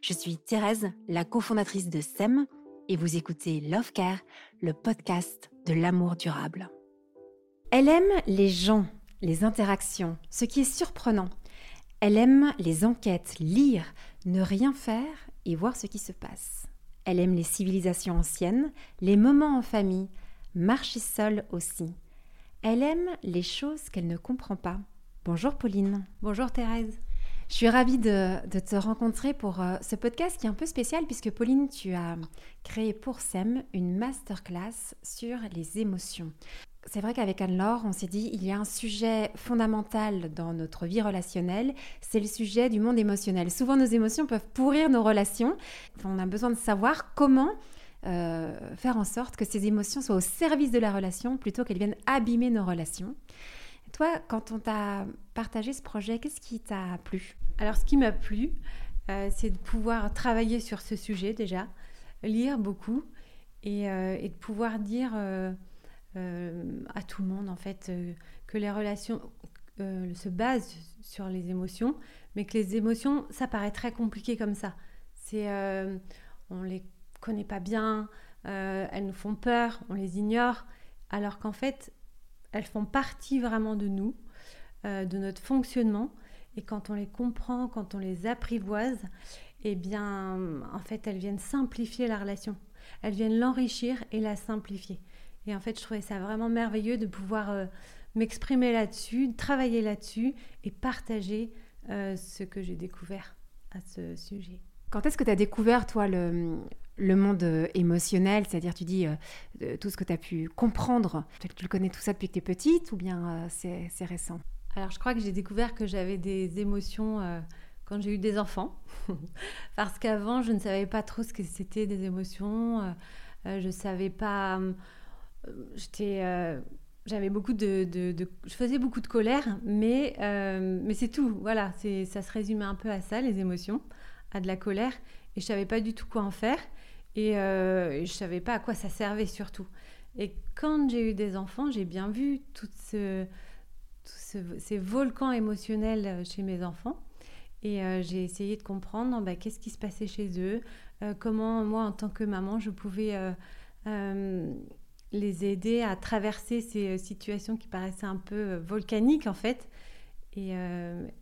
Je suis Thérèse, la cofondatrice de SEM, et vous écoutez Love Care, le podcast de l'amour durable. Elle aime les gens, les interactions, ce qui est surprenant. Elle aime les enquêtes, lire, ne rien faire et voir ce qui se passe. Elle aime les civilisations anciennes, les moments en famille, marcher seule aussi. Elle aime les choses qu'elle ne comprend pas. Bonjour Pauline. Bonjour Thérèse. Je suis ravie de, te rencontrer pour euh, ce podcast qui est un peu spécial puisque Pauline, tu as créé pour SEM une masterclass sur les émotions. C'est vrai qu'avec Anne-Laure, on s'est dit il y a un sujet fondamental dans notre vie relationnelle, c'est le sujet du monde émotionnel. Souvent, nos émotions peuvent pourrir nos relations. On a besoin de savoir comment euh, faire en sorte que ces émotions soient au service de la relation plutôt qu'elles viennent abîmer nos relations. Toi, quand on t'a partagé ce projet, qu'est-ce qui t'a plu? Alors, ce qui m'a plu, euh, c'est de pouvoir travailler sur ce sujet déjà, lire beaucoup et, euh, de pouvoir dire euh, à tout le monde, en fait, que les relations se basent sur les émotions, mais que les émotions, ça paraît très compliqué comme ça. C'est, on les connaît pas bien, elles nous font peur, on les ignore, alors qu'en fait, elles font partie vraiment de nous, euh, de notre fonctionnement. Et quand on les comprend, quand on les apprivoise, eh bien, en fait, elles viennent simplifier la relation. Elles viennent l'enrichir et la simplifier. Et en fait, je trouvais ça vraiment merveilleux de pouvoir euh, m'exprimer là-dessus, travailler là-dessus et partager euh, ce que j'ai découvert à ce sujet. Quand est-ce que tu as découvert, toi, le, le monde euh, émotionnel, c'est-à-dire tu dis euh, tout ce que tu as pu comprendre, tu, le connais tout ça depuis que tu es petite ou bien euh, c'est récent? Alors je crois que j'ai découvert que j'avais des émotions quand j'ai eu des enfants, parce qu'avant je ne savais pas trop ce que c'était des émotions, je savais pas, j'étais j'avais beaucoup de, je faisais beaucoup de colère mais mais c'est tout voilà c'est ça se résumait un peu à ça les émotions à de la colère et je savais pas du tout quoi en faire et euh, je ne savais pas à quoi ça servait surtout. Et quand j'ai eu des enfants, j'ai bien vu tous ce, ces volcans émotionnels euh, chez mes enfants. Et euh, j'ai essayé de comprendre bah, qu'est-ce qui se passait chez eux, comment moi, en tant que maman, je pouvais les aider à traverser ces situations qui paraissaient un peu volcaniques en fait. Et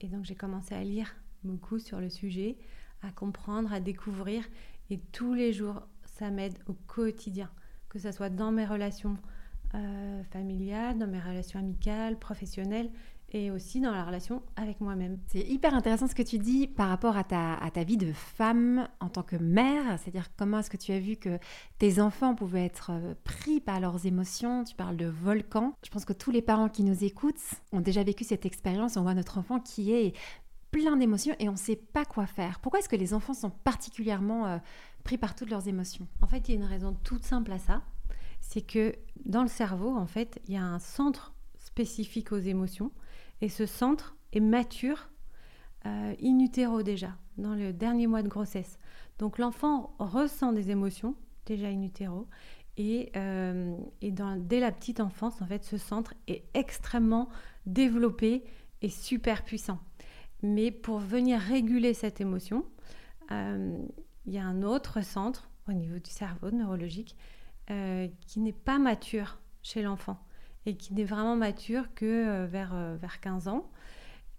donc j'ai commencé à lire beaucoup sur le sujet, à comprendre, à découvrir. Et tous les jours, ça m'aide au quotidien, que ce soit dans mes relations euh, familiales, dans mes relations amicales, professionnelles. et aussi dans la relation avec moi-même. C'est hyper intéressant ce que tu dis par rapport à ta, à ta vie de femme en tant que mère, c'est-à-dire comment est-ce que tu as vu que tes enfants pouvaient être euh, pris par leurs émotions, tu parles de volcan. Je pense que tous les parents qui nous écoutent ont déjà vécu cette expérience, on voit notre enfant qui est plein d'émotions et on ne sait pas quoi faire. Pourquoi est-ce que les enfants sont particulièrement euh, pris par toutes leurs émotions? En fait, il y a une raison toute simple à ça, c'est que dans le cerveau, en fait, il y a un centre spécifique aux émotions et ce centre est mature euh, in utero déjà, dans le dernier mois de grossesse. Donc l'enfant ressent des émotions déjà in utero et, euh, dès la petite enfance, en fait, ce centre est extrêmement développé et super puissant. Mais pour venir réguler cette émotion, euh, il y a un autre centre au niveau du cerveau neurologique qui n'est pas mature chez l'enfant et qui n'est vraiment mature que euh, vers, euh, vers 15 ans.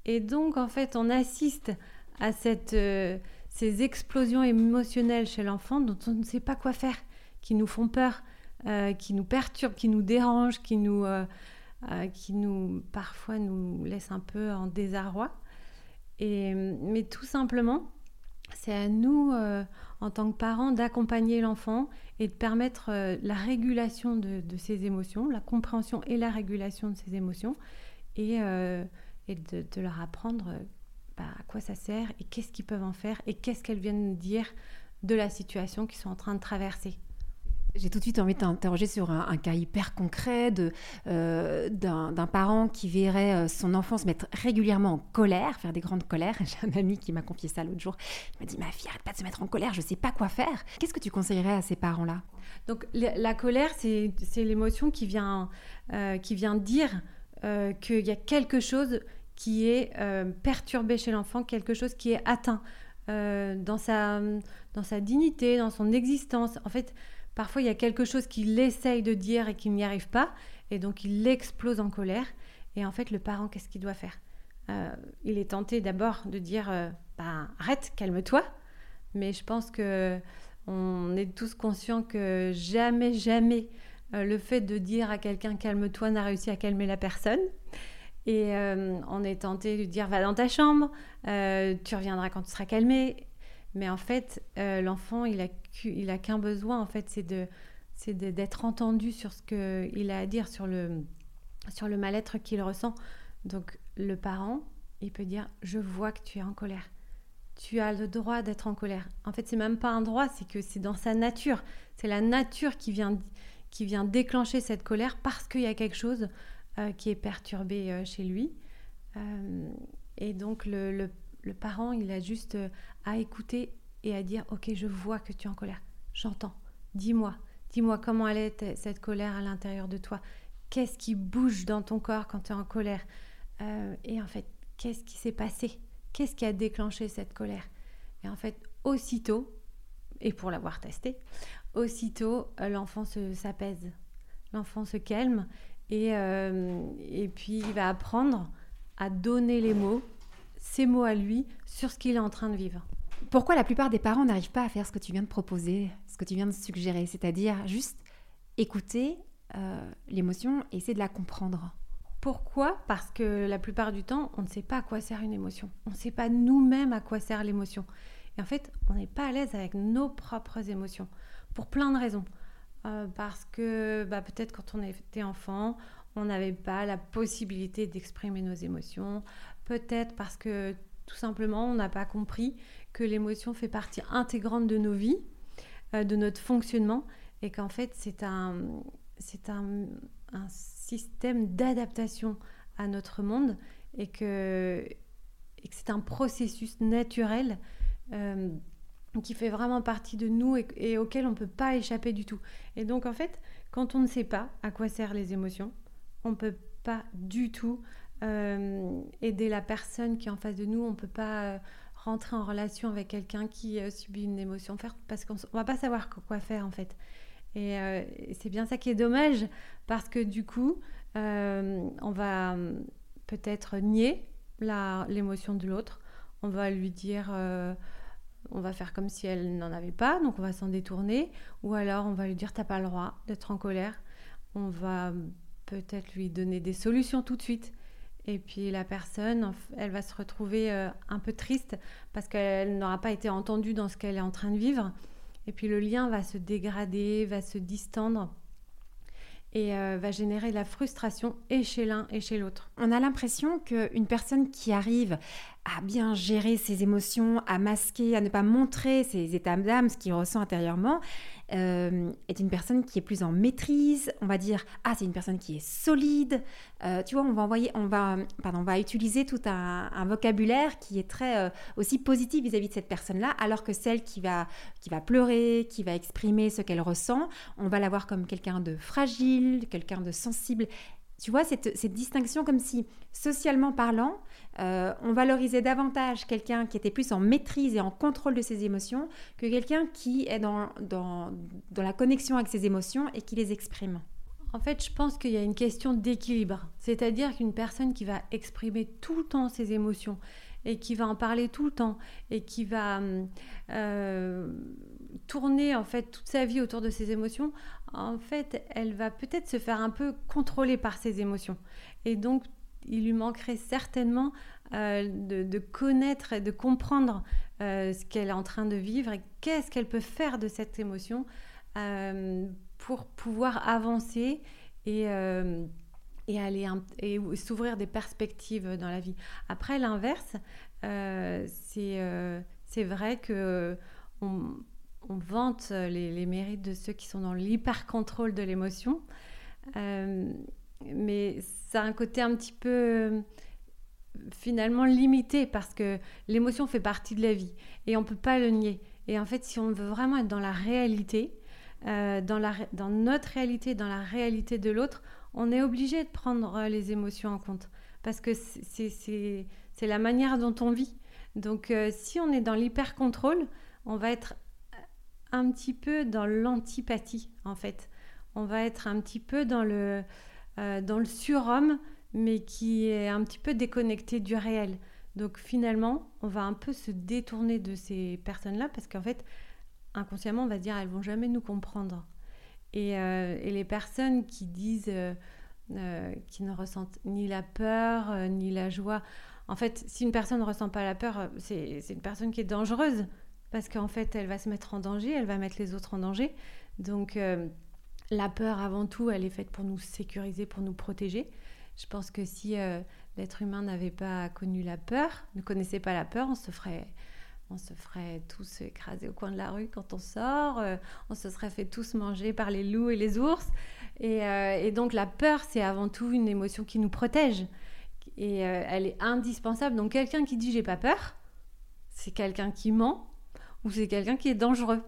Et donc, en fait, on assiste à cette, euh, ces explosions émotionnelles chez l'enfant dont on ne sait pas quoi faire, qui nous font peur, qui nous perturbent, qui nous dérangent, qui nous, qui nous parfois nous laissent un peu en désarroi. Mais tout simplement, c'est à nous, en tant que parents, d'accompagner l'enfant et de permettre euh, la régulation de, ses émotions, la compréhension et la régulation de ses émotions, et, euh, de, leur apprendre euh, bah, à quoi ça sert et qu'est-ce qu'ils peuvent en faire et qu'est-ce qu'elles viennent dire de la situation qu'ils sont en train de traverser. J'ai tout de suite envie de t'interroger sur un, cas hyper concret euh, d'un parent qui verrait euh, son enfant se mettre régulièrement en colère, faire des grandes colères. J'ai un ami qui m'a confié ça l'autre jour. Il m'a dit Ma fille, arrête pas de se mettre en colère, je ne sais pas quoi faire. Qu'est-ce que tu conseillerais à ces parents-là? Donc, la, colère, c'est l'émotion qui, vient euh, qui vient dire qu'il y a quelque chose qui est perturbé chez l'enfant, quelque chose qui est atteint dans, sa, dans sa dignité, dans son existence. En fait, Parfois, il y a quelque chose qu'il essaye de dire et qu'il n'y arrive pas, et donc il explose en colère. Et en fait, le parent, qu'est-ce qu'il doit faire? Euh, Il est tenté d'abord de dire euh, bah, arrête, calme-toi. Mais je pense que on est tous conscients que jamais, jamais euh, le fait de dire à quelqu'un calme-toi n'a réussi à calmer la personne. Et on est tenté de dire va dans ta chambre, tu reviendras quand tu seras calmé. Mais en fait, l'enfant, il a qu'un besoin, en fait, c'est d'être entendu sur ce qu'il a à dire, sur le, mal-être qu'il ressent. Donc le parent, il peut dire, je vois que tu es en colère. Tu as le droit d'être en colère. En fait, c'est même pas un droit, c'est que c'est dans sa nature. C'est la nature qui vient, déclencher cette colère parce qu'il y a quelque chose euh, qui est perturbé euh, chez lui. Euh, et donc le, le, le, parent, il a juste à écouter et à dire ok je vois que tu es en colère. J'entends. Dis-moi. Dis-moi comment elle est cette colère à l'intérieur de toi. Qu'est-ce qui bouge dans ton corps quand tu es en colère? Euh, et en fait qu'est-ce qui s'est passé? Qu'est-ce qui a déclenché cette colère? Et en fait aussitôt et pour l'avoir testé aussitôt euh, l'enfant s'apaise. L'enfant se calme et, euh, et puis il va apprendre à donner les mots ses mots à lui sur ce qu'il est en train de vivre pourquoi la plupart des parents n'arrivent pas à faire ce que tu viens de proposer, ce que tu viens de suggérer, c'est-à-dire juste écouter euh, l'émotion et essayer de la comprendre? Pourquoi? Parce que la plupart du temps, on ne sait pas à quoi sert une émotion. On ne sait pas nous-mêmes à quoi sert l'émotion. Et en fait, on n'est pas à l'aise avec nos propres émotions, pour plein de raisons. Euh, parce que bah, peut-être quand on était enfant, on n'avait pas la possibilité d'exprimer nos émotions. Peut-être parce que tout simplement, on n'a pas compris que l'émotion fait partie intégrante de nos vies, euh, de notre fonctionnement, et qu'en fait c'est un, c'est un, un système d'adaptation à notre monde, et que, c'est un processus naturel euh, qui fait vraiment partie de nous et, et auquel on ne peut pas échapper du tout. Et donc en fait, quand on ne sait pas à quoi servent les émotions, on ne peut pas du tout aider la personne qui est en face de nous, on ne peut pas rentrer en relation avec quelqu'un qui euh, subit une émotion forte parce qu'on va pas savoir quoi faire en fait. Euh, et c'est bien ça qui est dommage parce que du coup, euh, on va peut-être nier l'émotion de l'autre. On va lui dire, on va faire comme si elle n'en avait pas, donc on va s'en détourner. Ou alors on va lui dire, t'as pas le droit d'être en colère. On va peut-être lui donner des solutions tout de suite. Et puis la personne, elle va se retrouver un peu triste parce qu'elle n'aura pas été entendue dans ce qu'elle est en train de vivre. Et puis le lien va se dégrader, va se distendre et euh, va générer de la frustration et chez l'un et chez l'autre. On a l'impression qu'une personne qui arrive à bien gérer ses émotions, à masquer, à ne pas montrer ses états d'âme, ce qu'il ressent intérieurement, euh, est une personne qui est plus en maîtrise. On va dire ah c'est une personne qui est solide. Euh, tu vois, on va envoyer, on va, pardon, on va utiliser tout un, vocabulaire qui est très aussi positif vis-à-vis de cette personne-là, alors que celle qui va qui va pleurer, qui va exprimer ce qu'elle ressent, on va la voir comme quelqu'un de fragile, quelqu'un de sensible. Tu vois, cette, cette distinction comme si, socialement parlant, euh, on valorisait davantage quelqu'un qui était plus en maîtrise et en contrôle de ses émotions que quelqu'un qui est dans, dans, dans la connexion avec ses émotions et qui les exprime. En fait, je pense qu'il y a une question d'équilibre. C'est-à-dire qu'une personne qui va exprimer tout le temps ses émotions et qui va en parler tout le temps et qui va euh, tourner en fait toute sa vie autour de ses émotions, en fait, elle va peut-être se faire un peu contrôler par ses émotions. Et donc, il lui manquerait certainement euh, de, connaître et de comprendre euh, ce qu'elle est en train de vivre et qu'est-ce qu'elle peut faire de cette émotion euh, pour pouvoir avancer et, et aller et s'ouvrir des perspectives dans la vie. Après, l'inverse, c'est vrai que on vante les, les, mérites de ceux qui sont dans l'hyper-contrôle de l'émotion. mais ça a un côté un petit peu finalement limité parce que l'émotion fait partie de la vie et on ne peut pas le nier. Et en fait, si on veut vraiment être dans la réalité, euh, dans, notre réalité, dans la réalité de l'autre, on est obligé de prendre les émotions en compte parce que c'est la manière dont on vit. Donc euh, si on est dans l'hyper-contrôle, on va être un petit peu dans l'antipathie en fait. On va être un petit peu dans le, euh, dans le surhomme mais qui est un petit peu déconnecté du réel. Donc finalement, on va un peu se détourner de ces personnes-là parce qu'en fait, inconsciemment, on va dire elles vont jamais nous comprendre. Et, euh, les personnes qui disent, euh, qui ne ressentent ni la peur ni la joie, en fait, si une personne ne ressent pas la peur, c'est une personne qui est dangereuse parce qu'en fait, elle va se mettre en danger, elle va mettre les autres en danger. Donc la peur, avant tout, elle est faite pour nous sécuriser, pour nous protéger. Je pense que si euh, l'être humain n'avait pas connu la peur, ne connaissait pas la peur, on se ferait, on se ferait tous écraser au coin de la rue quand on sort, euh, on se serait fait tous manger par les loups et les ours. Et, euh, et donc la peur, c'est avant tout une émotion qui nous protège. Et elle est indispensable. Donc quelqu'un qui dit j'ai pas peur, c'est quelqu'un qui ment ou c'est quelqu'un qui est dangereux.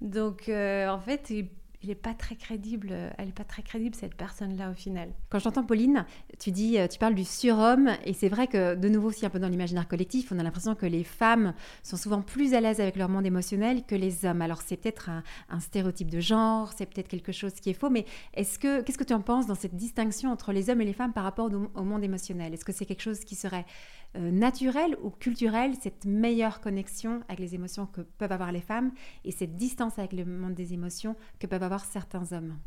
Donc en fait, il est pas très crédible, elle n'est pas très crédible cette personne-là au final. Quand j'entends Pauline, tu dis, euh, tu parles du surhomme, et c'est vrai que de nouveau aussi un peu dans l'imaginaire collectif, on a l'impression que les femmes sont souvent plus à l'aise avec leur monde émotionnel que les hommes. Alors c'est peut-être un, stéréotype de genre, c'est peut-être quelque chose qui est faux, mais est-ce que qu'est-ce que tu en penses dans cette distinction entre les hommes et les femmes par rapport au, monde émotionnel? Est-ce que c'est quelque chose qui serait euh, naturel ou culturel, cette meilleure connexion avec les émotions que peuvent avoir les femmes et cette distance avec le monde des émotions que peuvent avoir certains hommes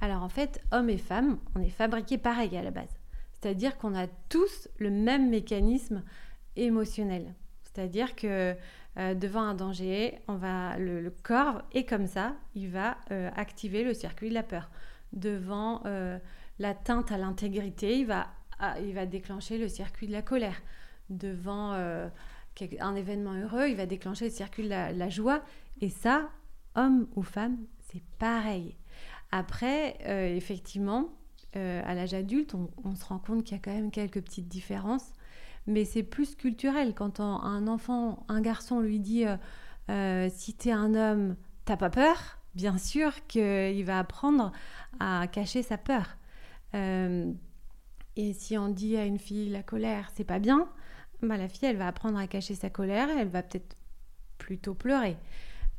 Alors en fait, hommes et femmes, on est fabriqués pareil à la base. C'est-à-dire qu'on a tous le même mécanisme émotionnel. C'est-à-dire que euh, devant un danger, on va, le, corps est comme ça, il va euh, activer le circuit de la peur. Devant euh, l'atteinte à l'intégrité, il va, ah, il va déclencher le circuit de la colère. Devant un événement heureux, il va déclencher le circuit de la joie. Et ça, homme ou femme, c'est pareil. Après, euh, effectivement, euh, à l'âge adulte, on, se rend compte qu'il y a quand même quelques petites différences, mais c'est plus culturel. Quand un enfant, un garçon lui dit euh, si t'es un homme, t'as pas peur, bien sûr qu'il va apprendre à cacher sa peur. et si on dit à une fille la colère, c'est pas bien, bah, la fille, elle va apprendre à cacher sa colère, elle va peut-être plutôt pleurer.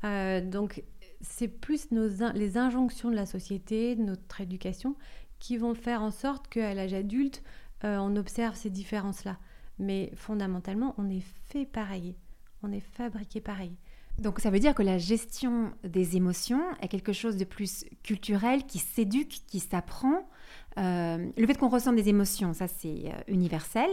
donc c'est plus les injonctions de la société, notre éducation, qui vont faire en sorte qu'à l'âge adulte, euh, on observe ces différences-là. Mais fondamentalement, on est fait pareil. On est fabriqué pareil. Donc ça veut dire que la gestion des émotions est quelque chose de plus culturel, qui s'éduque, qui s'apprend. Euh, le fait qu'on ressent des émotions, ça c'est euh, universel,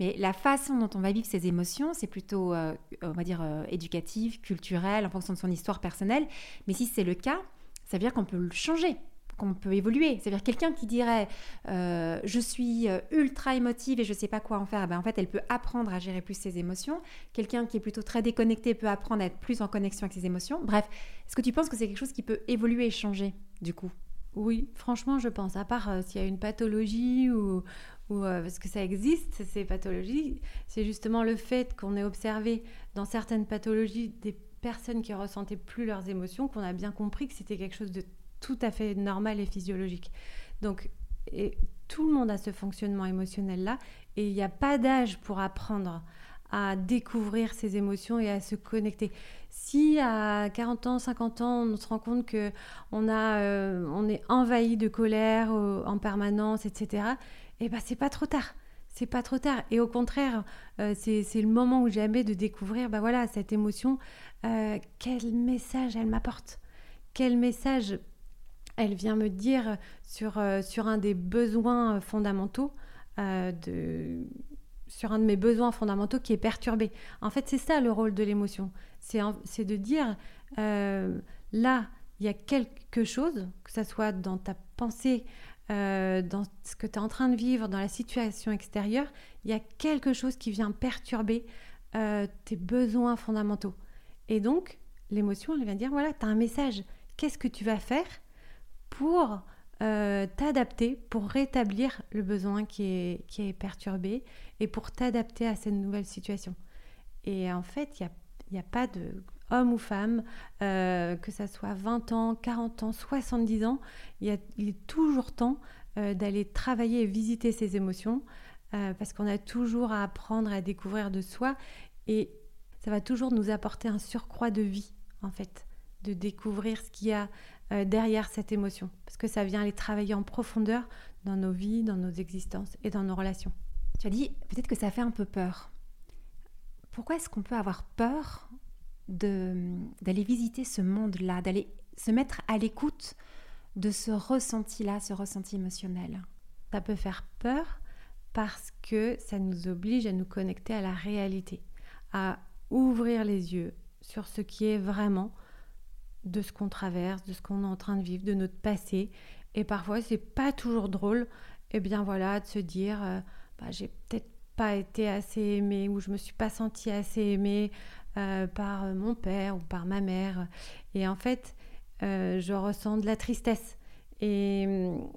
mais la façon dont on va vivre ces émotions, c'est plutôt, euh, on va dire, éducative, culturelle, en fonction de son histoire personnelle. Mais si c'est le cas, ça veut dire qu'on peut le changer qu'on peut évoluer. C'est-à-dire quelqu'un qui dirait euh, je suis euh, ultra émotive et je ne sais pas quoi en faire, eh ben, en fait elle peut apprendre à gérer plus ses émotions. Quelqu'un qui est plutôt très déconnecté peut apprendre à être plus en connexion avec ses émotions. Bref, est-ce que tu penses que c'est quelque chose qui peut évoluer et changer du coup? Oui, franchement je pense. À part euh, s'il y a une pathologie ou, ou parce que ça existe, ces pathologies, c'est justement le fait qu'on ait observé dans certaines pathologies des personnes qui ressentaient plus leurs émotions, qu'on a bien compris que c'était quelque chose de tout à fait normal et physiologique. Donc, tout le monde a ce fonctionnement émotionnel-là et il n'y a pas d'âge pour apprendre à découvrir ses émotions et à se connecter. Si à 40 ans, 50 ans, on se rend compte que on, a, euh, on est envahi de colère euh, en permanence, etc., eh ben c'est pas trop tard. C'est pas trop tard. Et au contraire, euh, c'est le moment où jamais de découvrir, ben voilà, cette émotion, quel message elle m'apporte? Quel message elle vient me dire sur, euh, sur un des besoins fondamentaux, euh, de, sur un de mes besoins fondamentaux qui est perturbé. En fait, c'est ça le rôle de l'émotion. C'est de dire, euh, là, il y a quelque chose, que ce soit dans ta pensée, dans ce que tu es en train de vivre, dans la situation extérieure, il y a quelque chose qui vient perturber tes besoins fondamentaux. Et donc, l'émotion, elle vient dire, voilà, tu as un message. Qu'est-ce que tu vas faire pour euh, t'adapter, pour rétablir le besoin qui est, qui est perturbé et pour t'adapter à cette nouvelle situation. Et en fait, il n'y a, a, pas de homme ou femme, euh, que ça soit 20 ans, 40 ans, 70 ans, il, y il est toujours temps euh, d'aller travailler et visiter ses émotions parce qu'on a toujours à apprendre à découvrir de soi et ça va toujours nous apporter un surcroît de vie en fait, de découvrir ce qu'il y a euh, derrière cette émotion, parce que ça vient aller travailler en profondeur dans nos vies, dans nos existences et dans nos relations. Tu as dit peut-être que ça fait un peu peur. Pourquoi est-ce qu'on peut avoir peur d'aller visiter ce monde-là, d'aller se mettre à l'écoute de ce ressenti-là, ce ressenti émotionnel? Ça peut faire peur parce que ça nous oblige à nous connecter à la réalité, à ouvrir les yeux sur ce qui est vraiment de ce qu'on traverse, de ce qu'on est en train de vivre, de notre passé. Et parfois, c'est pas toujours drôle, et eh bien voilà, de se dire, euh, bah, j'ai peut-être pas été assez aimée ou je me suis pas sentie assez aimée euh, par mon père ou par ma mère. Et en fait, euh, je ressens de la tristesse. Et,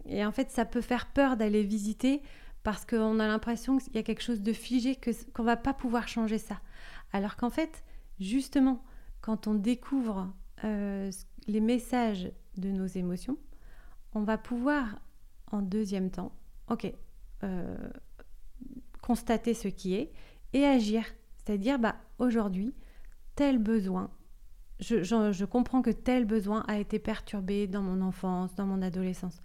et, en fait, ça peut faire peur d'aller visiter parce qu'on a l'impression qu'il y a quelque chose de figé, que, qu'on va pas pouvoir changer ça. Alors qu'en fait, justement, quand on découvre euh, les messages de nos émotions, on va pouvoir en deuxième temps, ok, euh, constater ce qui est et agir. C'est-à-dire, bah, aujourd'hui, tel besoin, je, je, comprends que tel besoin a été perturbé dans mon enfance, dans mon adolescence.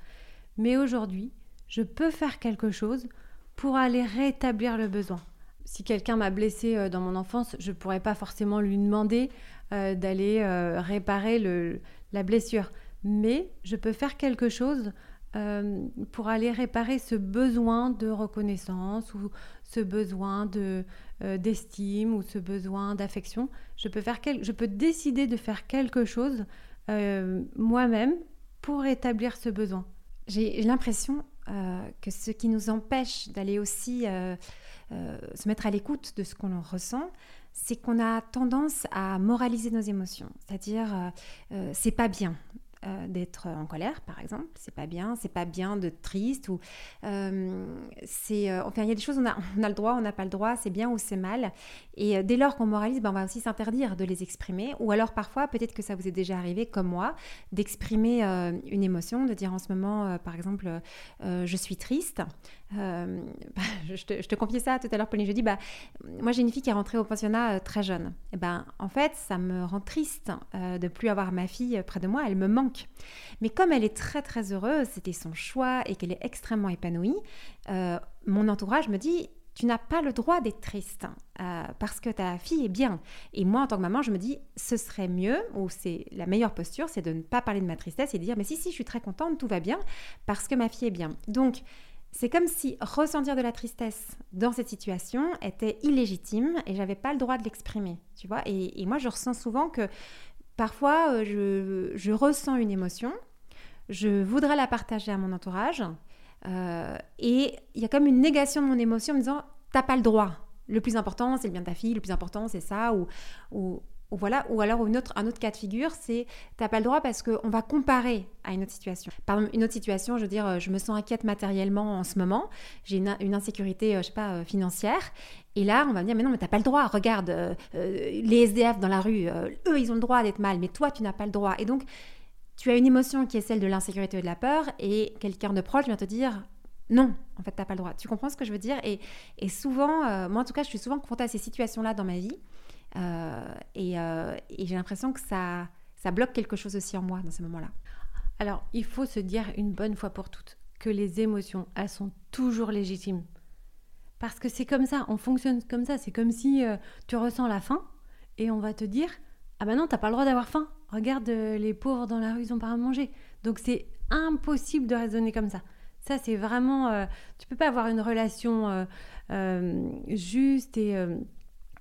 Mais aujourd'hui, je peux faire quelque chose pour aller rétablir le besoin. Si quelqu'un m'a blessé euh, dans mon enfance, je ne pourrais pas forcément lui demander euh, d'aller euh, réparer la blessure. Mais je peux faire quelque chose pour aller réparer ce besoin de reconnaissance ou ce besoin de, d'estime ou ce besoin d'affection. Je peux, je peux décider de faire quelque chose moi-même pour rétablir ce besoin. J'ai l'impression que ce qui nous empêche d'aller aussi se mettre à l'écoute de ce qu'on ressent, c'est qu'on a tendance à moraliser nos émotions, c'est-à-dire euh, euh, c'est pas bien, euh, d'être en colère, par exemple. C'est pas bien. C'est pas bien de triste ou euh, c'est. Euh, enfin, il y a des choses on a, on a le droit, on n'a pas le droit. C'est bien ou c'est mal. Et dès lors qu'on moralise, ben, on va aussi s'interdire de les exprimer. Ou alors parfois, peut-être que ça vous est déjà arrivé, comme moi, d'exprimer une émotion, de dire en ce moment, par exemple, je suis triste. Bah, je, te, confiais ça tout à l'heure, Pauline. Je dis, bah, moi j'ai une fille qui est rentrée au pensionnat très jeune. Et ben, en fait, ça me rend triste de plus avoir ma fille près de moi. Elle me manque mais comme elle est très très heureuse, c'était son choix et qu'elle est extrêmement épanouie, euh, mon entourage me dit tu n'as pas le droit d'être triste euh, parce que ta fille est bien. Et moi, en tant que maman, je me dis, ce serait mieux, ou c'est la meilleure posture, c'est de ne pas parler de ma tristesse et de dire, mais si, si, je suis très contente, tout va bien, parce que ma fille est bien. Donc, c'est comme si ressentir de la tristesse dans cette situation était illégitime et j'avais pas le droit de l'exprimer, tu vois. Et, moi, je ressens souvent que parfois, euh, je, je, ressens une émotion, je voudrais la partager à mon entourage, euh, et il y a comme une négation de mon émotion en me disant, t'as pas le droit. Le plus important, c'est le bien de ta fille, le plus important, c'est ça, ou, ou, voilà, ou alors une un autre cas de figure, c'est t'as pas le droit parce qu'on va comparer à une autre situation. Par exemple, une autre situation, je veux dire, je me sens inquiète matériellement en ce moment, j'ai une, insécurité, euh, je sais pas, euh, financière, et là, on va me dire, mais non, mais t'as pas le droit, regarde, euh, les SDF dans la rue, eux, ils ont le droit d'être mal, mais toi, tu n'as pas le droit. Et donc, tu as une émotion qui est celle de l'insécurité et de la peur, et quelqu'un de proche vient te dire, non, en fait, t'as pas le droit. Tu comprends ce que je veux dire? Et, et, souvent, moi en tout cas, je suis souvent confrontée à ces situations-là dans ma vie. Euh, euh, et, j'ai l'impression que ça, ça bloque quelque chose aussi en moi dans ces moments-là. Alors, il faut se dire une bonne fois pour toutes que les émotions, elles sont toujours légitimes. Parce que c'est comme ça, on fonctionne comme ça. C'est comme si euh, tu ressens la faim et on va te dire Ah ben non, t'as pas le droit d'avoir faim. Regarde, les pauvres dans la rue, ils ont pas à manger. Donc c'est impossible de raisonner comme ça. Ça, c'est vraiment. tu peux pas avoir une relation juste et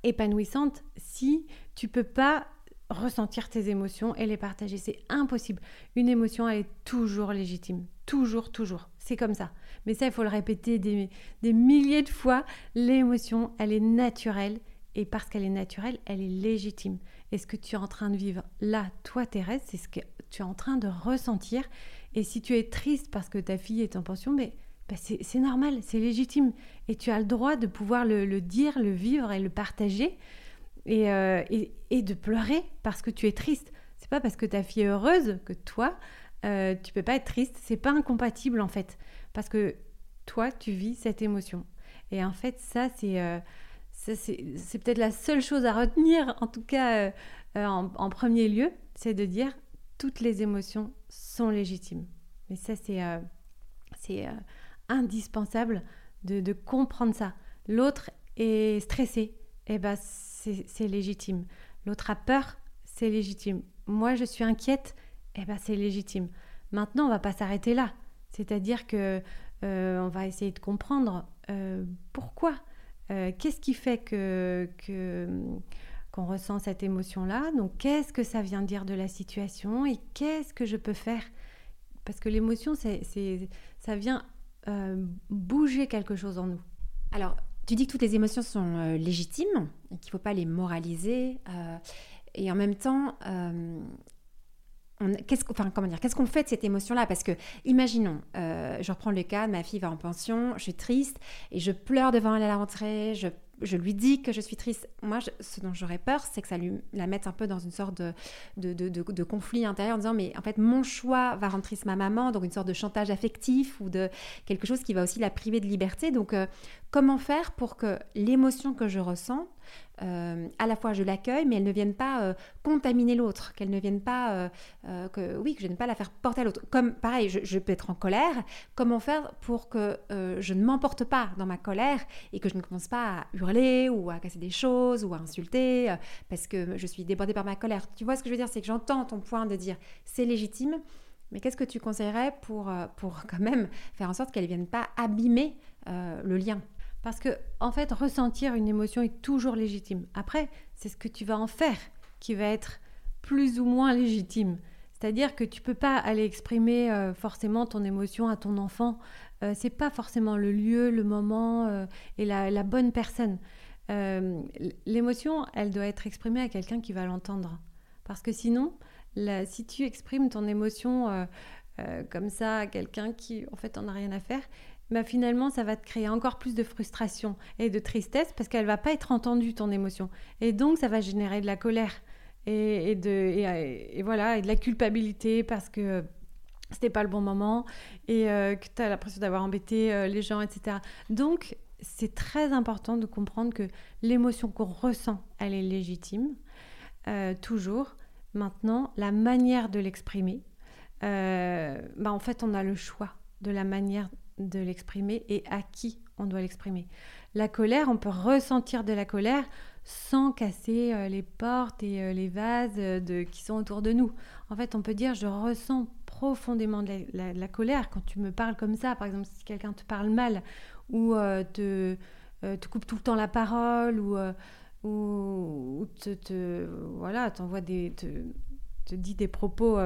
épanouissante si tu peux pas ressentir tes émotions et les partager. C'est impossible. Une émotion, elle est toujours légitime. Toujours, toujours. C'est comme ça. Mais ça, il faut le répéter des, des milliers de fois. L'émotion, elle est naturelle. Et parce qu'elle est naturelle, elle est légitime. Et ce que tu es en train de vivre là, toi, Thérèse, c'est ce que tu es en train de ressentir. Et si tu es triste parce que ta fille est en pension, mais bah, c'est normal, c'est légitime. Et tu as le droit de pouvoir le, dire, le vivre et le partager euh, et, de pleurer parce que tu es triste. C'est pas parce que ta fille est heureuse que toi, euh, tu peux pas être triste. C'est pas incompatible en fait. Parce que toi, tu vis cette émotion. Et en fait, ça, c'est euh, peut-être la seule chose à retenir, en tout cas euh, en, en, premier lieu, c'est de dire toutes les émotions sont légitimes. Mais ça, c'est c'est indispensable de, comprendre ça. L'autre est stressé, et eh ben c'est légitime. L'autre a peur, c'est légitime. Moi, je suis inquiète, et eh ben c'est légitime. Maintenant, on va pas s'arrêter là. C'est-à-dire que euh, on va essayer de comprendre euh, pourquoi. Euh, qu'est-ce qui fait que, qu'on ressent cette émotion-là? Donc, qu'est-ce que ça vient dire de la situation et qu'est-ce que je peux faire? Parce que l'émotion, ça vient euh, bouger quelque chose en nous. Alors, tu dis que toutes les émotions sont euh, légitimes et qu'il ne faut pas les moraliser. Euh, et en même temps, qu'est-ce qu'on enfin, dire qu'est-ce qu'on fait de cette émotion-là? Parce que, imaginons, je reprends le cas, ma fille va en pension, je suis triste et je pleure devant elle à la rentrée, je je lui dis que je suis triste. Moi, ce dont j'aurais peur, c'est que ça lui la mette un peu dans une sorte de, de, de, conflit intérieur en disant mais en fait mon choix va rendre triste ma maman, donc une sorte de chantage affectif ou de quelque chose qui va aussi la priver de liberté. Donc euh, comment faire pour que l'émotion que je ressens euh, à la fois je l'accueille, mais elle ne vienne pas euh, contaminer l'autre, qu'elle ne vienne pas, euh, que oui, que je ne pas la faire porter à l'autre. Comme pareil, je, peux être en colère. Comment faire pour que je ne m'emporte pas dans ma colère et que je ne commence pas à hurler ou à casser des choses ou à insulter parce que je suis débordée par ma colère? Tu vois ce que je veux dire, c'est que j'entends ton point de dire c'est légitime. Mais qu'est-ce que tu conseillerais pour, pour quand même faire en sorte qu'elle ne vienne pas abîmer le lien? Parce que, en fait, ressentir une émotion est toujours légitime. Après, c'est ce que tu vas en faire qui va être plus ou moins légitime. C'est-à-dire que tu peux pas aller exprimer euh, forcément ton émotion à ton enfant. Ce euh, c'est pas forcément le lieu, le moment euh, et la, bonne personne. L'émotion, elle doit être exprimée à quelqu'un qui va l'entendre. Parce que sinon, si tu exprimes ton émotion comme ça à quelqu'un qui, en fait, en a rien à faire, bah, finalement, ça va te créer encore plus de frustration et de tristesse parce qu'elle va pas être entendue, ton émotion. Et donc, ça va générer de la colère et, de, voilà, et de la culpabilité parce que c'était pas le bon moment et euh, que tu as l'impression d'avoir embêté euh, les gens, etc. Donc, c'est très important de comprendre que l'émotion qu'on ressent, elle est légitime, euh, toujours. Maintenant, la manière de l'exprimer, bah, en fait, on a le choix de la manière de l'exprimer et à qui on doit l'exprimer. La colère, on peut ressentir de la colère sans casser euh, les portes et euh, les vases de, qui sont autour de nous. En fait, on peut dire je ressens profondément de la, colère quand tu me parles comme ça. Par exemple, si quelqu'un te parle mal ou te, coupe tout le temps la parole ou, ou, te, voilà, t'envoie des, te, dit des propos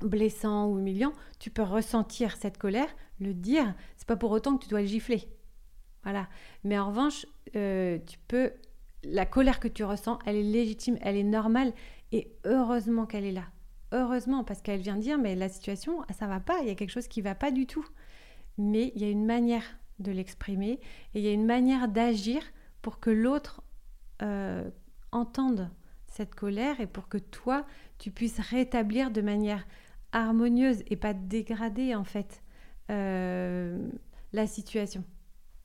blessant ou humiliant, tu peux ressentir cette colère, le dire. C'est pas pour autant que tu dois le gifler. Voilà. Mais en revanche, euh, tu peux. La colère que tu ressens, elle est légitime, elle est normale, et heureusement qu'elle est là. Heureusement, parce qu'elle vient dire, mais la situation, ça va pas, il y a quelque chose qui va pas du tout. Mais il y a une manière de l'exprimer, et il y a une manière d'agir pour que l'autre euh, entende cette colère et pour que toi, tu puisses rétablir de manière harmonieuse et pas dégrader en fait euh, la situation.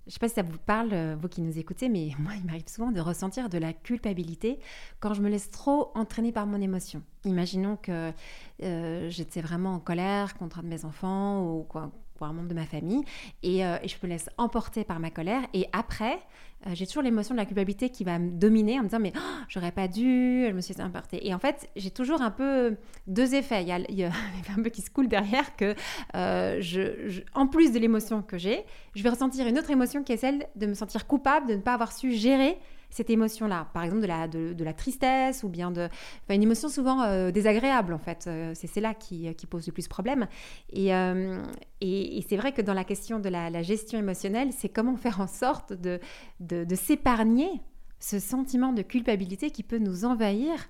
Je ne sais pas si ça vous parle, euh, vous qui nous écoutez, mais moi, il m'arrive souvent de ressentir de la culpabilité quand je me laisse trop entraîner par mon émotion. Imaginons que euh, j'étais vraiment en colère contre un de mes enfants ou quoi, un membre de ma famille, et, je me laisse emporter par ma colère, et après, euh, j'ai toujours l'émotion de la culpabilité qui va me dominer en me disant mais oh, j'aurais pas dû, je me suis emportée. Et en fait, j'ai toujours un peu deux effets. Il y a, un peu qui se coule derrière que euh, en plus de l'émotion que j'ai, je vais ressentir une autre émotion qui est celle de me sentir coupable de ne pas avoir su gérer cette émotion-là. Par exemple, de la, de, la tristesse ou bien de. une émotion souvent euh, désagréable, en fait. Euh, c'est c'est là qui, qui, pose le plus problème. Euh, et, et, c'est vrai que dans la question de la, gestion émotionnelle, c'est comment faire en sorte de, de, s'épargner ce sentiment de culpabilité qui peut nous envahir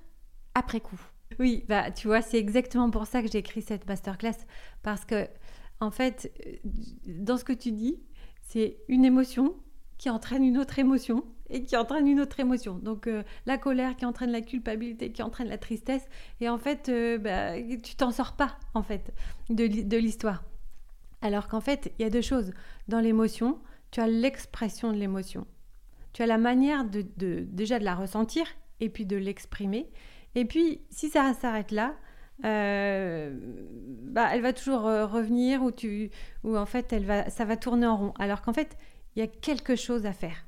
après coup. Oui, bah, tu vois, c'est exactement pour ça que j'ai écrit cette masterclass. Parce que, en fait, dans ce que tu dis, c'est une émotion qui entraîne une autre émotion et qui entraîne une autre émotion. Donc euh, la colère qui entraîne la culpabilité, qui entraîne la tristesse. Et en fait, euh, bah, tu t'en sors pas, en fait, de, l'histoire. Alors qu'en fait, il y a deux choses. Dans l'émotion, tu as l'expression de l'émotion. Tu as la manière de, de, déjà de la ressentir et puis de l'exprimer. Et puis, si ça s'arrête là, euh, bah, elle va toujours revenir ou, tu, ou en fait, elle va, ça va tourner en rond. Alors qu'en fait, il y a quelque chose à faire.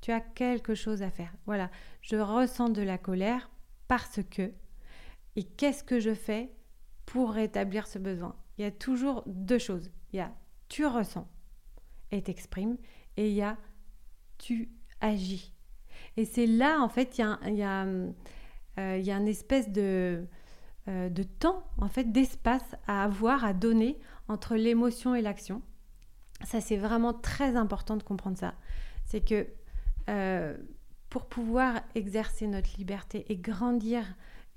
Tu as quelque chose à faire. Voilà, je ressens de la colère parce que. Et qu'est-ce que je fais pour rétablir ce besoin? Il y a toujours deux choses. Il y a tu ressens et t'exprimes et il y a tu agis. Et c'est là, en fait, il y a, il espèce de temps, en fait, d'espace à avoir, à donner entre l'émotion et l'action. Ça, c'est vraiment très important de comprendre ça. C'est que euh, pour pouvoir exercer notre liberté et grandir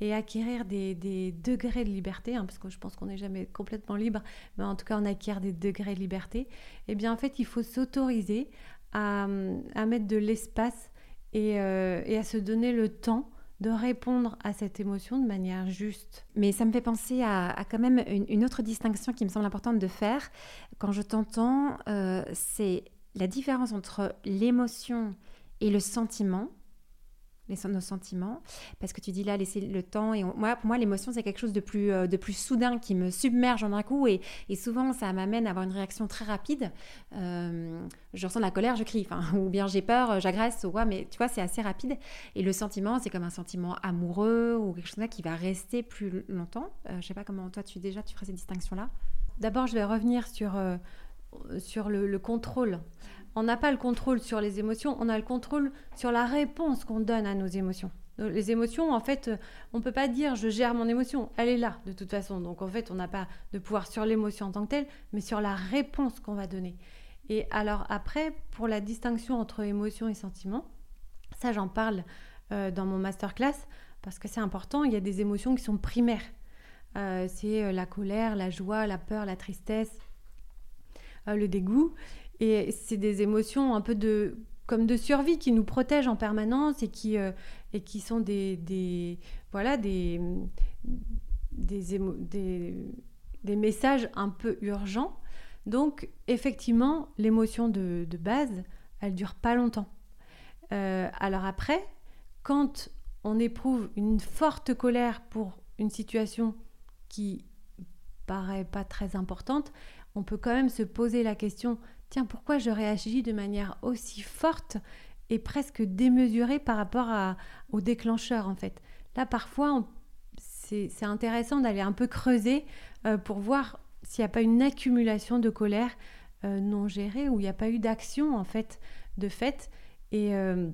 et acquérir des, degrés de liberté, hein, parce que je pense qu'on n'est jamais complètement libre, mais en tout cas on acquiert des degrés de liberté, eh bien en fait il faut s'autoriser à, mettre de l'espace euh, et, à se donner le temps de répondre à cette émotion de manière juste. Mais ça me fait penser à, quand même une, autre distinction qui me semble importante de faire. Quand je t'entends, euh, c'est la différence entre l'émotion et le sentiment, nos sentiments, parce que tu dis là, laisser le temps. Et moi, pour moi, l'émotion, c'est quelque chose de plus, euh, de plus soudain qui me submerge en un coup. Et, souvent, ça m'amène à avoir une réaction très rapide. Euh, je ressens de la colère, je crie. Ou bien j'ai peur, j'agresse. Ou quoi, mais tu vois, c'est assez rapide. Et le sentiment, c'est comme un sentiment amoureux ou quelque chose là qui va rester plus longtemps. Euh, je sais pas comment toi, tu déjà, tu ferais cette distinction-là? D'abord, je vais revenir sur, sur le, le contrôle on n'a pas le contrôle sur les émotions, on a le contrôle sur la réponse qu'on donne à nos émotions. Les émotions, en fait, on ne peut pas dire je gère mon émotion, elle est là de toute façon. Donc en fait, on n'a pas de pouvoir sur l'émotion en tant que telle, mais sur la réponse qu'on va donner. Et alors après, pour la distinction entre émotion et sentiment, ça j'en parle euh, dans mon masterclass parce que c'est important, il y a des émotions qui sont primaires. Euh, c'est euh, la colère, la joie, la peur, la tristesse, le dégoût. Et c'est des émotions un peu de comme de survie qui nous protègent en permanence et qui, euh, et qui sont des, des voilà, des, des, des, messages un peu urgents. Donc, effectivement, l'émotion de, de, base, elle dure pas longtemps. Euh, alors après, quand on éprouve une forte colère pour une situation qui paraît pas très importante, on peut quand même se poser la question tiens, pourquoi je réagis de manière aussi forte et presque démesurée par rapport à, au déclencheur en fait? Là, parfois, c'est intéressant d'aller un peu creuser euh, pour voir s'il n'y a pas une accumulation de colère euh, non gérée ou il n'y a pas eu d'action en fait de fait et euh,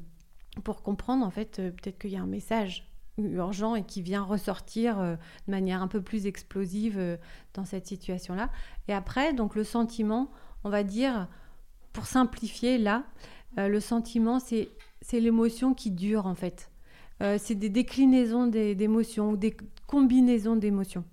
pour comprendre en fait peut-être qu'il y a un message urgent et qui vient ressortir de manière un peu plus explosive dans cette situation-là. Et après, donc le sentiment, on va dire, pour simplifier là, le sentiment, c'est l'émotion qui dure en fait. c'est des déclinaisons d'émotions ou des combinaisons d'émotions.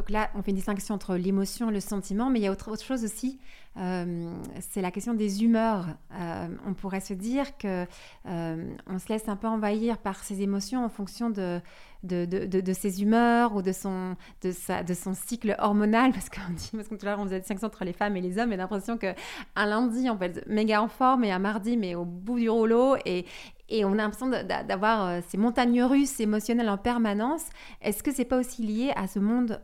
Donc là, on fait une distinction entre l'émotion et le sentiment, mais il y a autre, chose aussi, euh, c'est la question des humeurs. Euh, on pourrait se dire que euh, on se laisse un peu envahir par ses émotions en fonction de, de, de, ses humeurs ou de son, de, sa, de son cycle hormonal, parce qu'on dit, parce que tout à l'heure on faisait distinction entre les femmes et les hommes, et l'impression qu'un lundi on peut être méga en forme et un mardi mais au bout du rouleau, et, et on a l'impression d'avoir ces montagnes russes émotionnelles en permanence. Est-ce que c'est pas aussi lié à ce monde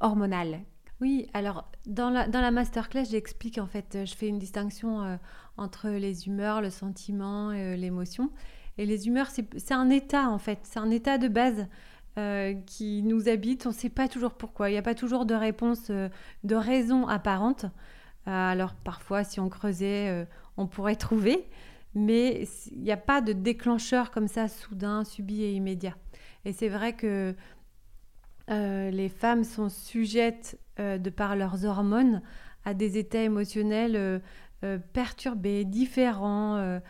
hormonale. Oui, alors dans la, dans la masterclass, j'explique en fait, je fais une distinction euh, entre les humeurs, le sentiment, et euh, l'émotion. Et les humeurs, c'est un état en fait, c'est un état de base qui nous habite. On ne sait pas toujours pourquoi. Il n'y a pas toujours de réponse, de raison apparente. alors parfois, si on creusait, on pourrait trouver. Mais il n'y a pas de déclencheur comme ça, soudain, subi et immédiat. Et c'est vrai que euh, les femmes sont sujettes, euh, de par leurs hormones, à des états émotionnels euh, perturbés, différents,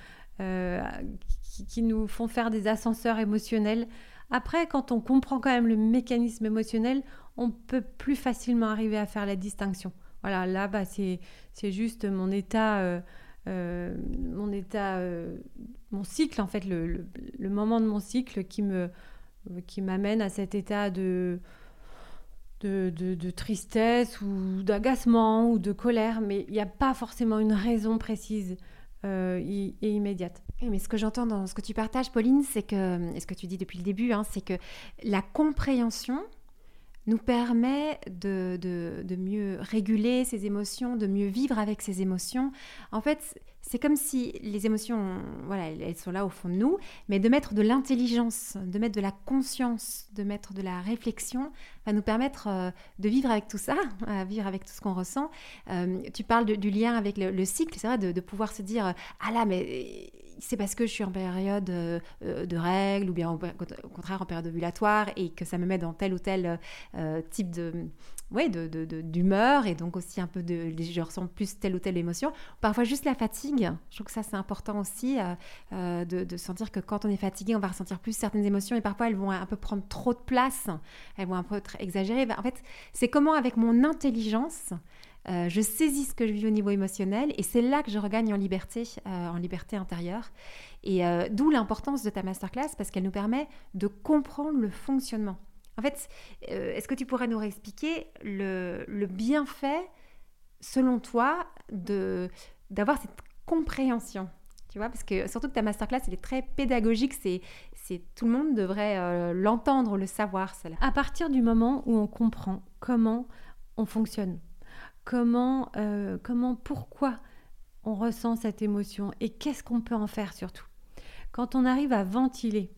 qui, nous font faire des ascenseurs émotionnels. Après, quand on comprend quand même le mécanisme émotionnel, on peut plus facilement arriver à faire la distinction. Voilà, là, bah, c'est juste mon état, mon état, mon cycle, en fait, le, moment de mon cycle qui me qui m'amène à cet état de, de, tristesse ou d'agacement ou de colère, mais il n'y a pas forcément une raison précise euh, et, immédiate. mais ce que j'entends dans ce que tu partages, Pauline, c'est que, et ce que tu dis depuis le début, hein, c'est que la compréhension nous permet de, de, mieux réguler ses émotions, de mieux vivre avec ses émotions. En fait, c'est comme si les émotions, voilà, elles sont là au fond de nous, mais de mettre de l'intelligence, de mettre de la conscience, de mettre de la réflexion, va nous permettre euh, de vivre avec tout ça, vivre avec tout ce qu'on ressent. Euh, tu parles du lien avec le, cycle, c'est vrai, de, de, pouvoir se dire, ah là, mais c'est parce que je suis en période euh, de règles ou bien au, contraire en période ovulatoire et que ça me met dans tel ou tel euh, type de ouais, d'humeur et donc aussi un peu de je ressens plus telle ou telle émotion. Parfois juste la fatigue, je trouve que ça c'est important aussi euh, de, sentir que quand on est fatigué, on va ressentir plus certaines émotions et parfois elles vont un peu prendre trop de place, elles vont un peu être exagérées. En fait, c'est comment avec mon intelligence euh, je saisis ce que je vis au niveau émotionnel et c'est là que je regagne en liberté, euh, en liberté intérieure. Et euh, d'où l'importance de ta masterclass parce qu'elle nous permet de comprendre le fonctionnement. En fait, est-ce que tu pourrais nous réexpliquer le, bienfait, selon toi, d'avoir cette compréhension tu vois, parce que surtout que ta masterclass, elle est très pédagogique, c'est, tout le monde devrait l'entendre, le savoir. À partir du moment où on comprend comment on fonctionne, comment, euh, comment, pourquoi on ressent cette émotion et qu'est-ce qu'on peut en faire surtout. Quand on arrive à ventiler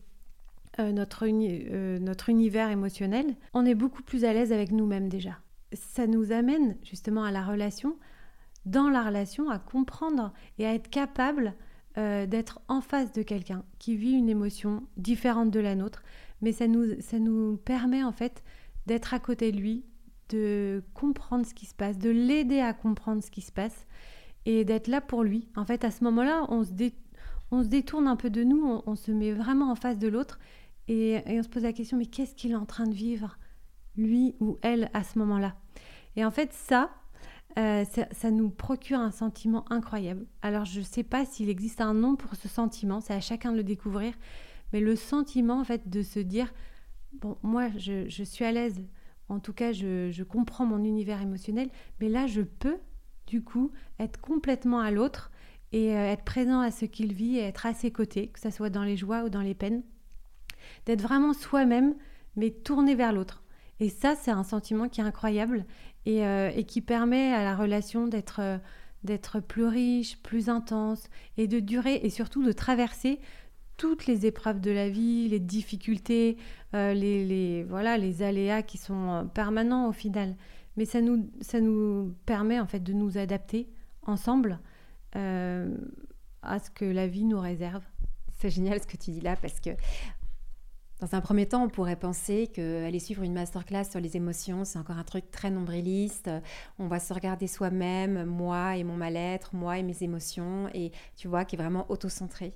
euh, notre, euh, notre univers émotionnel, on est beaucoup plus à l'aise avec nous-mêmes déjà. Ça nous amène justement à la relation, dans la relation, à comprendre et à être capable d'être en face de quelqu'un qui vit une émotion différente de la nôtre, mais ça nous, ça nous permet en fait d'être à côté de lui, de comprendre ce qui se passe, de l'aider à comprendre ce qui se passe et d'être là pour lui. En fait, à ce moment-là, on, se détourne un peu de nous, on, se met vraiment en face de l'autre et, on se pose la question, mais qu'est-ce qu'il est en train de vivre, lui ou elle, à ce moment-là? Et en fait, ça, euh, ça, ça, nous procure un sentiment incroyable. Alors, je ne sais pas s'il existe un nom pour ce sentiment, c'est à chacun de le découvrir, mais le sentiment, en fait, de se dire, bon, moi, je suis à l'aise en tout cas, je, comprends mon univers émotionnel, mais là, je peux, du coup, être complètement à l'autre et euh, être présent à ce qu'il vit et être à ses côtés, que ce soit dans les joies ou dans les peines. D'être vraiment soi-même, mais tourné vers l'autre. Et ça, c'est un sentiment qui est incroyable et, euh, qui permet à la relation euh, d'être plus riche, plus intense et de durer et surtout de traverser toutes les épreuves de la vie, les difficultés, euh, les, voilà, les aléas qui sont euh, permanents au final. Mais ça nous, ça nous permet en fait de nous adapter ensemble euh, à ce que la vie nous réserve. C'est génial ce que tu dis là parce que dans un premier temps, on pourrait penser qu'aller suivre une masterclass sur les émotions, c'est encore un truc très nombriliste. On va se regarder soi-même, moi et mon mal-être, moi et mes émotions, et tu vois, qui est vraiment auto-centré.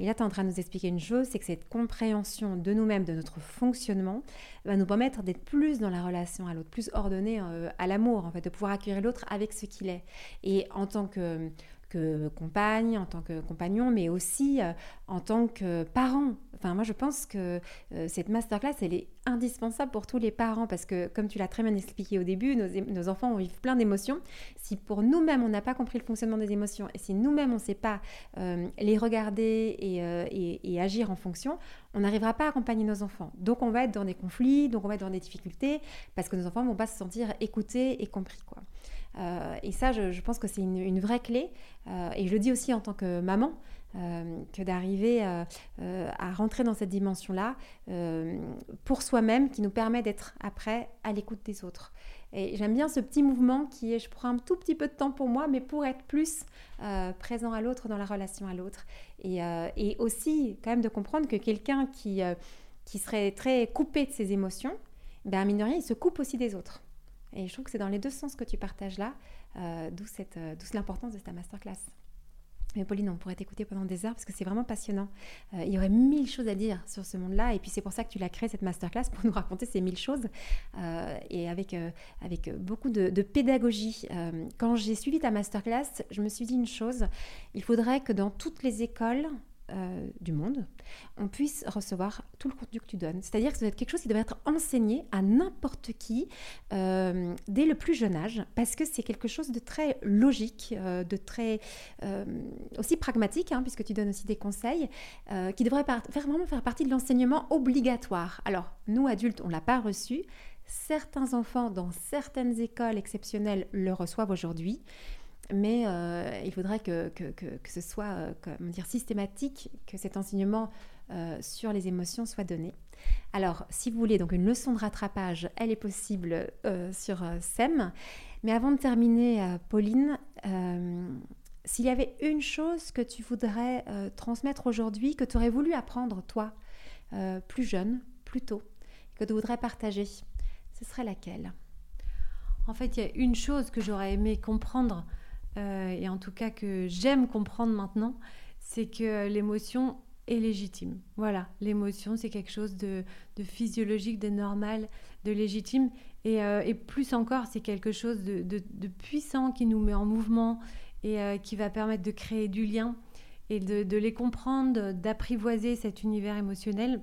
Et là, tu es en train de nous expliquer une chose, c'est que cette compréhension de nous-mêmes, de notre fonctionnement, va nous permettre d'être plus dans la relation à l'autre, plus ordonné euh, à l'amour, en fait, de pouvoir accueillir l'autre avec ce qu'il est. Et en tant que que compagne, en tant que compagnon, mais aussi euh, en tant que parent. Enfin, moi, je pense que euh, cette masterclass, elle est indispensable pour tous les parents parce que, comme tu l'as très bien expliqué au début, nos, enfants vivent plein d'émotions. Si pour nous-mêmes, on n'a pas compris le fonctionnement des émotions et si nous-mêmes, on ne sait pas euh, les regarder et, agir en fonction, on n'arrivera pas à accompagner nos enfants. Donc, on va être dans des conflits, donc on va être dans des difficultés parce que nos enfants ne vont pas se sentir écoutés et compris. Euh, et ça, je, pense que c'est une, vraie clé. Euh, et je le dis aussi en tant que maman, euh, que d'arriver à rentrer dans cette dimension-là pour soi-même qui nous permet d'être après à l'écoute des autres. Et j'aime bien ce petit mouvement qui est, je prends un tout petit peu de temps pour moi, mais pour être plus présent à l'autre, dans la relation à l'autre. Et, aussi, quand même, de comprendre que quelqu'un qui, qui serait très coupé de ses émotions, ben, mine de rien, il se coupe aussi des autres. Et je trouve que c'est dans les deux sens que tu partages là, euh, d'où euh, l'importance de ta masterclass. Mais Pauline, on pourrait t'écouter pendant des heures parce que c'est vraiment passionnant. Euh, il y aurait mille choses à dire sur ce monde-là. Et puis c'est pour ça que tu l'as créé cette masterclass pour nous raconter ces mille choses. et avec, avec beaucoup de pédagogie. quand j'ai suivi ta masterclass, je me suis dit une chose. Il faudrait que dans toutes les écoles, euh, du monde, on puisse recevoir tout le contenu que tu donnes. C'est-à-dire que ça doit être quelque chose qui doit être enseigné à n'importe qui euh, dès le plus jeune âge, parce que c'est quelque chose de très logique, euh, de très aussi pragmatique, hein, puisque tu donnes aussi des conseils, qui devrait faire, vraiment faire partie de l'enseignement obligatoire. Alors, nous, adultes, on ne l'a pas reçu. Certains enfants dans certaines écoles exceptionnelles le reçoivent aujourd'hui mais euh, il faudrait que, que, que, ce soit euh, comment dire, systématique, que cet enseignement euh, sur les émotions soit donné. Alors, si vous voulez donc une leçon de rattrapage, elle est possible sur SEM. Mais avant de terminer, Pauline, s'il y avait une chose que tu voudrais transmettre aujourd'hui, que tu aurais voulu apprendre, toi, plus jeune, plus tôt, que tu voudrais partager, ce serait laquelle? En fait, il y a une chose que j'aurais aimé comprendre euh, et en tout cas que j'aime comprendre maintenant, c'est que l'émotion est légitime. Voilà, l'émotion, c'est quelque chose de, physiologique, de normal, de légitime. Et, euh, plus encore, c'est quelque chose de, puissant qui nous met en mouvement et euh, qui va permettre de créer du lien et de, les comprendre, d'apprivoiser cet univers émotionnel.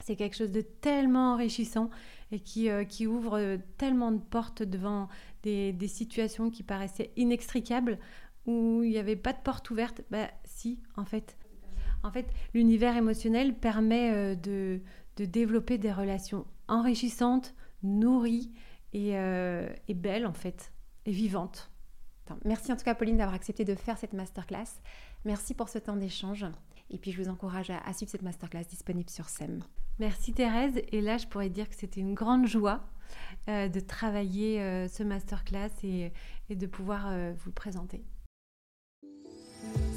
C'est quelque chose de tellement enrichissant et qui, qui ouvre tellement de portes devant des, situations qui paraissaient inextricables, où il n'y avait pas de porte ouverte. Bah si, en fait. En fait, l'univers émotionnel permet euh, de, de, développer des relations enrichissantes, nourries et, euh, et belles, en fait, et vivantes. Merci en tout cas, Pauline, d'avoir accepté de faire cette masterclass. Merci pour ce temps d'échange. Et puis, je vous encourage à, suivre cette masterclass disponible sur SEM. Merci Thérèse. Et là, je pourrais dire que c'était une grande joie euh, de travailler euh, ce masterclass et, de pouvoir euh, vous le présenter.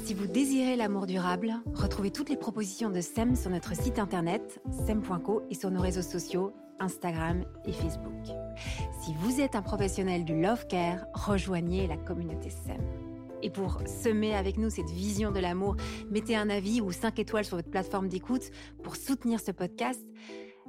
Si vous désirez l'amour durable, retrouvez toutes les propositions de SEM sur notre site internet sem.co et sur nos réseaux sociaux Instagram et Facebook. Si vous êtes un professionnel du love care, rejoignez la communauté SEM. Et pour semer avec nous cette vision de l'amour, mettez un avis ou 5 étoiles sur votre plateforme d'écoute pour soutenir ce podcast.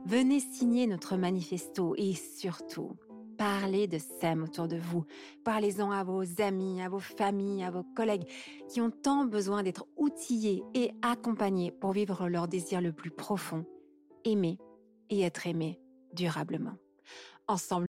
Venez signer notre manifesto et surtout, parlez de SEM autour de vous. Parlez-en à vos amis, à vos familles, à vos collègues qui ont tant besoin d'être outillés et accompagnés pour vivre leur désir le plus profond, aimer et être aimé durablement. Ensemble,